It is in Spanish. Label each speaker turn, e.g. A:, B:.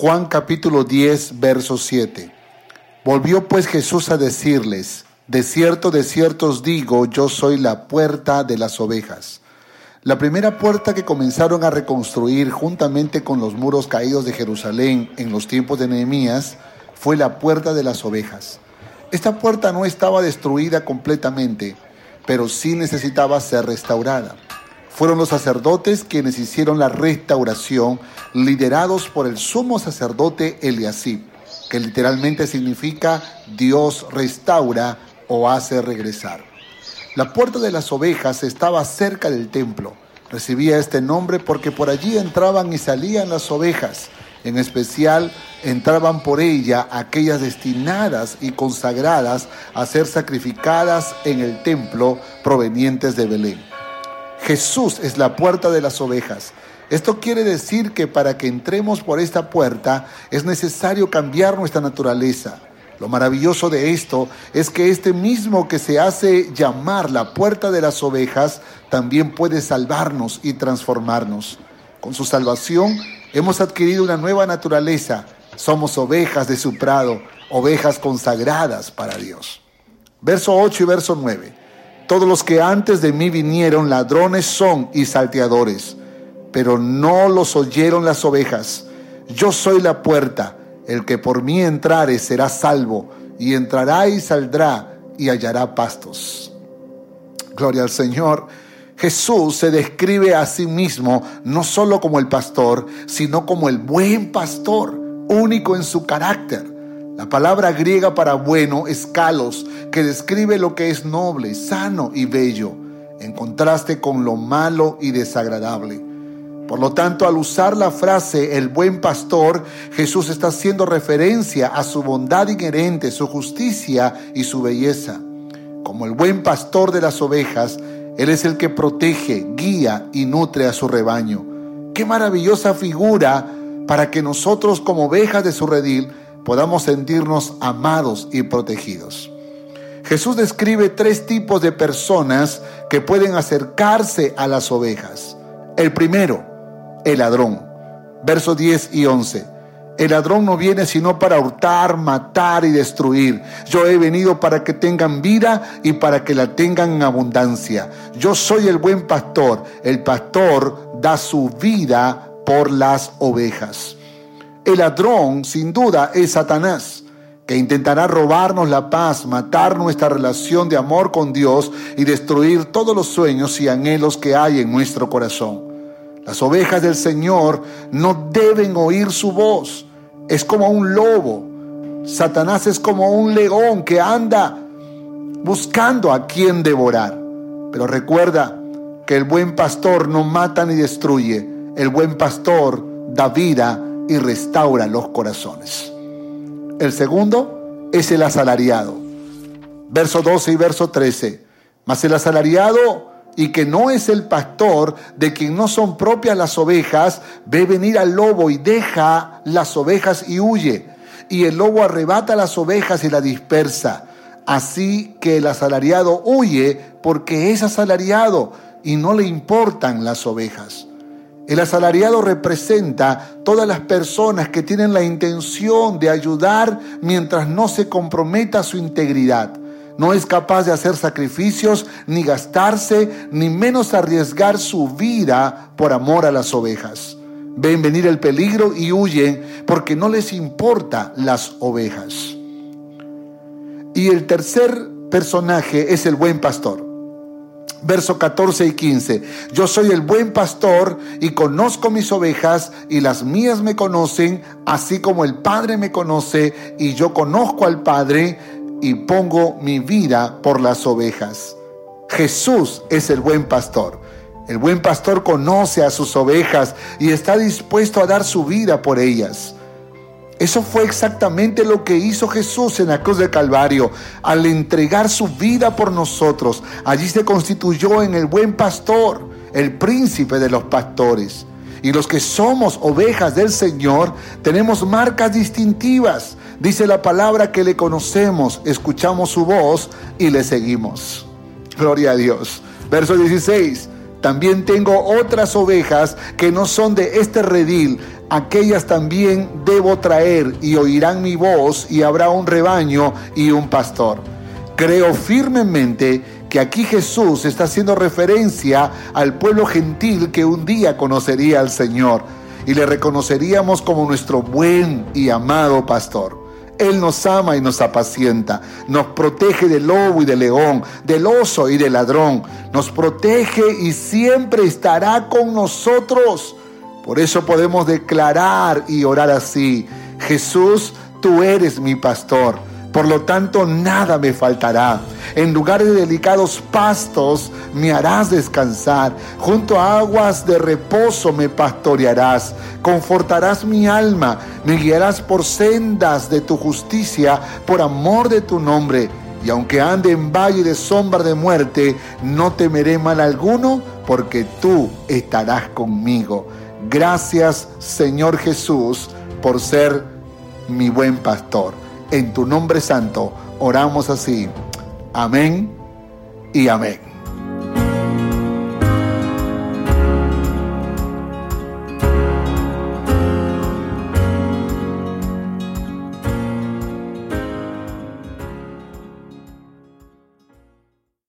A: Juan capítulo 10, verso 7. Volvió pues Jesús a decirles, de cierto, de cierto os digo, yo soy la puerta de las ovejas. La primera puerta que comenzaron a reconstruir juntamente con los muros caídos de Jerusalén en los tiempos de Nehemías fue la puerta de las ovejas. Esta puerta no estaba destruida completamente, pero sí necesitaba ser restaurada. Fueron los sacerdotes quienes hicieron la restauración, liderados por el sumo sacerdote Eliasib, que literalmente significa Dios restaura o hace regresar. La puerta de las ovejas estaba cerca del templo. Recibía este nombre porque por allí entraban y salían las ovejas. En especial entraban por ella aquellas destinadas y consagradas a ser sacrificadas en el templo provenientes de Belén. Jesús es la puerta de las ovejas. Esto quiere decir que para que entremos por esta puerta es necesario cambiar nuestra naturaleza. Lo maravilloso de esto es que este mismo que se hace llamar la puerta de las ovejas también puede salvarnos y transformarnos. Con su salvación hemos adquirido una nueva naturaleza. Somos ovejas de su prado, ovejas consagradas para Dios. Verso 8 y verso 9. Todos los que antes de mí vinieron ladrones son y salteadores, pero no los oyeron las ovejas. Yo soy la puerta, el que por mí entrare será salvo, y entrará y saldrá y hallará pastos. Gloria al Señor. Jesús se describe a sí mismo no solo como el pastor, sino como el buen pastor, único en su carácter. La palabra griega para bueno es kalos, que describe lo que es noble, sano y bello, en contraste con lo malo y desagradable. Por lo tanto, al usar la frase el buen pastor, Jesús está haciendo referencia a su bondad inherente, su justicia y su belleza. Como el buen pastor de las ovejas, Él es el que protege, guía y nutre a su rebaño. Qué maravillosa figura para que nosotros como ovejas de su redil podamos sentirnos amados y protegidos. Jesús describe tres tipos de personas que pueden acercarse a las ovejas. El primero, el ladrón. Versos 10 y 11. El ladrón no viene sino para hurtar, matar y destruir. Yo he venido para que tengan vida y para que la tengan en abundancia. Yo soy el buen pastor. El pastor da su vida por las ovejas. El ladrón, sin duda, es Satanás, que intentará robarnos la paz, matar nuestra relación de amor con Dios y destruir todos los sueños y anhelos que hay en nuestro corazón. Las ovejas del Señor no deben oír su voz. Es como un lobo. Satanás es como un león que anda buscando a quien devorar. Pero recuerda que el buen pastor no mata ni destruye. El buen pastor da vida y restaura los corazones. El segundo es el asalariado. Verso 12 y verso 13. Mas el asalariado y que no es el pastor de quien no son propias las ovejas, ve venir al lobo y deja las ovejas y huye. Y el lobo arrebata las ovejas y la dispersa. Así que el asalariado huye porque es asalariado y no le importan las ovejas. El asalariado representa todas las personas que tienen la intención de ayudar mientras no se comprometa su integridad. No es capaz de hacer sacrificios, ni gastarse, ni menos arriesgar su vida por amor a las ovejas. Ven venir el peligro y huyen porque no les importa las ovejas. Y el tercer personaje es el buen pastor verso 14 y 15. Yo soy el buen pastor y conozco mis ovejas y las mías me conocen, así como el Padre me conoce y yo conozco al Padre y pongo mi vida por las ovejas. Jesús es el buen pastor. El buen pastor conoce a sus ovejas y está dispuesto a dar su vida por ellas. Eso fue exactamente lo que hizo Jesús en la cruz del Calvario. Al entregar su vida por nosotros, allí se constituyó en el buen pastor, el príncipe de los pastores. Y los que somos ovejas del Señor tenemos marcas distintivas. Dice la palabra que le conocemos, escuchamos su voz y le seguimos. Gloria a Dios. Verso 16. También tengo otras ovejas que no son de este redil aquellas también debo traer y oirán mi voz y habrá un rebaño y un pastor. Creo firmemente que aquí Jesús está haciendo referencia al pueblo gentil que un día conocería al Señor y le reconoceríamos como nuestro buen y amado pastor. Él nos ama y nos apacienta, nos protege del lobo y del león, del oso y del ladrón, nos protege y siempre estará con nosotros. Por eso podemos declarar y orar así, Jesús, tú eres mi pastor por lo tanto, nada me faltará. En lugares de delicados pastos me harás descansar. Junto a aguas de reposo me pastorearás. Confortarás mi alma. Me guiarás por sendas de tu justicia, por amor de tu nombre. Y aunque ande en valle de sombra de muerte, no temeré mal alguno, porque tú estarás conmigo. Gracias, Señor Jesús, por ser mi buen pastor. En tu nombre santo oramos así. Amén y amén.